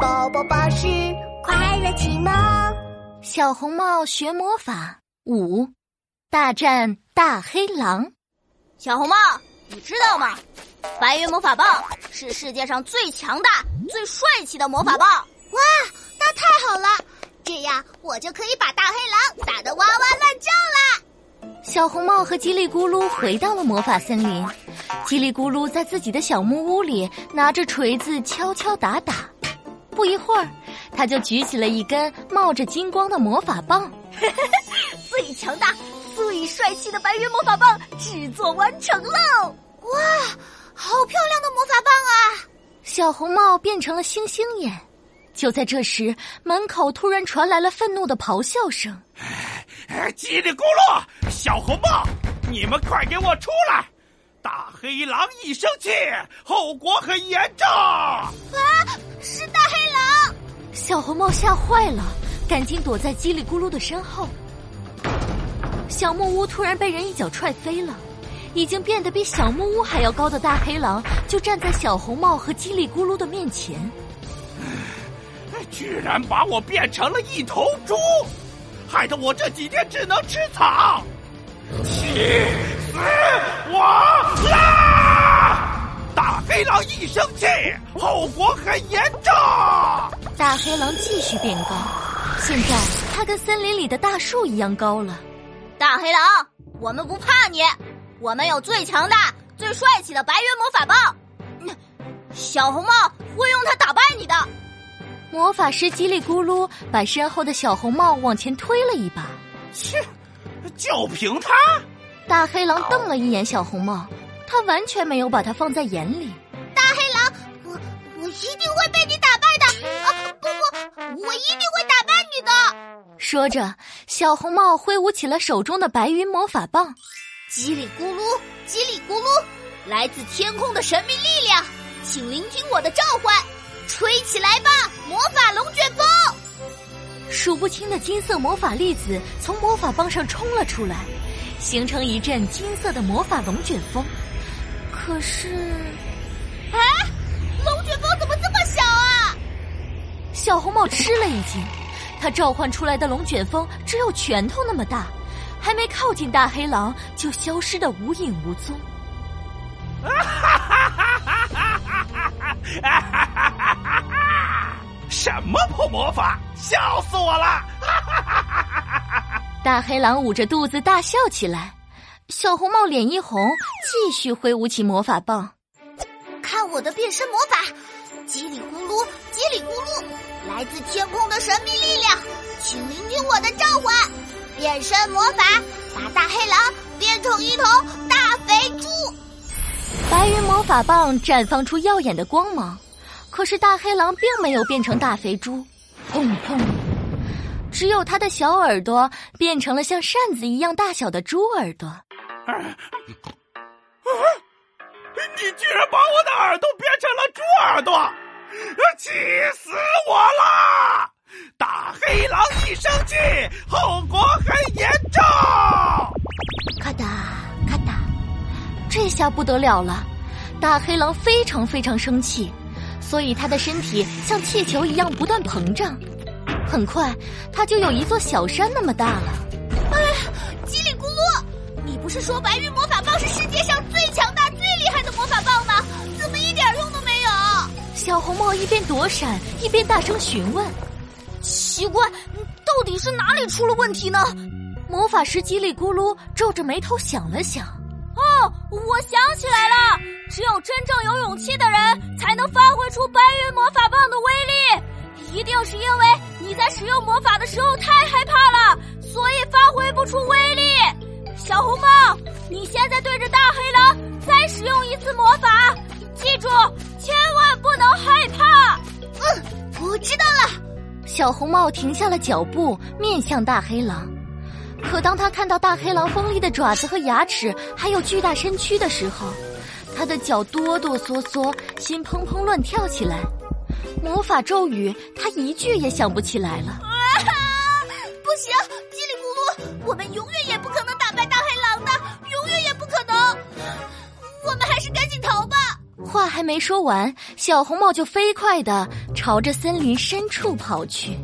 宝宝巴士快乐启蒙，小红帽学魔法五，大战大黑狼。小红帽，你知道吗？白云魔法棒是世界上最强大、最帅气的魔法棒。哇，那太好了！这样我就可以把大黑狼打得哇哇乱叫啦。小红帽和叽里咕噜回到了魔法森林。叽里咕噜在自己的小木屋里拿着锤子敲敲打打，不一会儿，他就举起了一根冒着金光的魔法棒。最强大、最帅气的白云魔法棒制作完成喽！哇，好漂亮的魔法棒啊！小红帽变成了星星眼。就在这时，门口突然传来了愤怒的咆哮声：“叽里咕噜，小红帽，你们快给我出来！”大黑狼一生气，后果很严重。啊！小红帽吓坏了，赶紧躲在叽里咕噜的身后。小木屋突然被人一脚踹飞了，已经变得比小木屋还要高的大黑狼就站在小红帽和叽里咕噜的面前。居然把我变成了一头猪，害得我这几天只能吃草。气死我啦！大黑狼一生气，后果很严重。大黑狼继续变高，现在它跟森林里的大树一样高了。大黑狼，我们不怕你，我们有最强大、最帅气的白云魔法棒。小红帽会用它打败你的。魔法师叽里咕噜把身后的小红帽往前推了一把。切！就凭他，大黑狼瞪了一眼小红帽，他完全没有把他放在眼里。大黑狼，我我一定会被你打我一定会打败你的！说着，小红帽挥舞起了手中的白云魔法棒。叽里咕噜，叽里咕噜，来自天空的神秘力量，请聆听我的召唤，吹起来吧，魔法龙卷风！数不清的金色魔法粒子从魔法棒上冲了出来，形成一阵金色的魔法龙卷风。可是，小红帽吃了一惊，他召唤出来的龙卷风只有拳头那么大，还没靠近大黑狼就消失的无影无踪。哈哈哈哈哈哈！哈哈！什么破魔法！笑死我了！大黑狼捂着肚子大笑起来，小红帽脸一红，继续挥舞起魔法棒。看我的变身魔法！叽里咕噜，叽里咕噜，来自天空的神秘力量，请聆听我的召唤！变身魔法，把大黑狼变成一头大肥猪。白云魔法棒绽放出耀眼的光芒，可是大黑狼并没有变成大肥猪。砰砰！只有他的小耳朵变成了像扇子一样大小的猪耳朵。啊！你居然把我的耳朵变成了猪耳朵！气死我了！大黑狼一生气，后果很严重。咔哒咔哒，这下不得了了！大黑狼非常非常生气。所以，他的身体像气球一样不断膨胀，很快，他就有一座小山那么大了。哎，叽里咕噜，你不是说白云魔法棒是世界上最强大、最厉害的魔法棒吗？小红帽一边躲闪，一边大声询问：“奇怪，到底是哪里出了问题呢？”魔法师叽里咕噜皱着眉头想了想。哦，我想起来了，只有真正有勇气的人才能发挥出白云魔法棒的威力。一定是因为你在使用魔法的时候太害怕了，所以发挥不出威力。小红帽，你现在对着大黑狼再使用一次魔小红帽停下了脚步，面向大黑狼。可当他看到大黑狼锋利的爪子和牙齿，还有巨大身躯的时候，他的脚哆哆嗦嗦，心砰砰乱跳起来。魔法咒语，他一句也想不起来了。啊！不行，叽里咕噜，我们永远也不可能打败大黑狼的，永远也不可能。我们还是赶紧逃吧。话还没说完，小红帽就飞快的朝。着森林深处跑去。